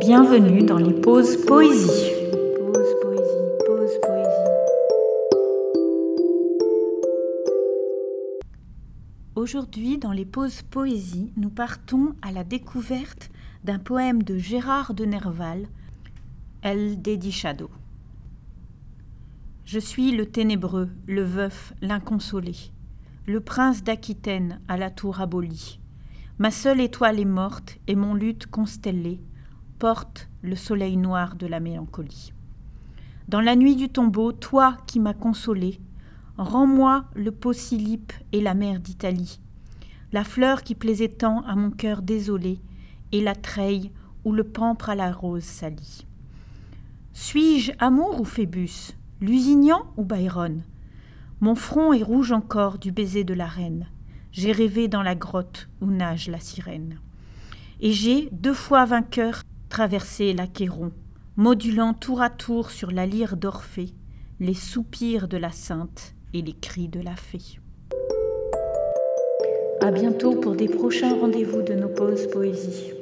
Bienvenue dans les pauses poésie. Aujourd'hui, dans les pauses poésie, nous partons à la découverte d'un poème de Gérard de Nerval, El Shadow. Je suis le ténébreux, le veuf, l'inconsolé, le prince d'Aquitaine à la tour abolie. Ma seule étoile est morte et mon lutte constellée porte le soleil noir de la mélancolie. Dans la nuit du tombeau, toi qui m'as consolé, rends-moi le Posylipe et la mer d'Italie, la fleur qui plaisait tant à mon cœur désolé, et la treille où le pampre à la rose salit. Suis-je amour ou Phébus, Lusignan ou Byron? Mon front est rouge encore du baiser de la reine j'ai rêvé dans la grotte où nage la sirène. Et j'ai, deux fois vainqueur, traversé l'Achéron, modulant tour à tour sur la lyre d'Orphée les soupirs de la sainte et les cris de la fée. À bientôt pour des prochains rendez-vous de nos pauses poésie.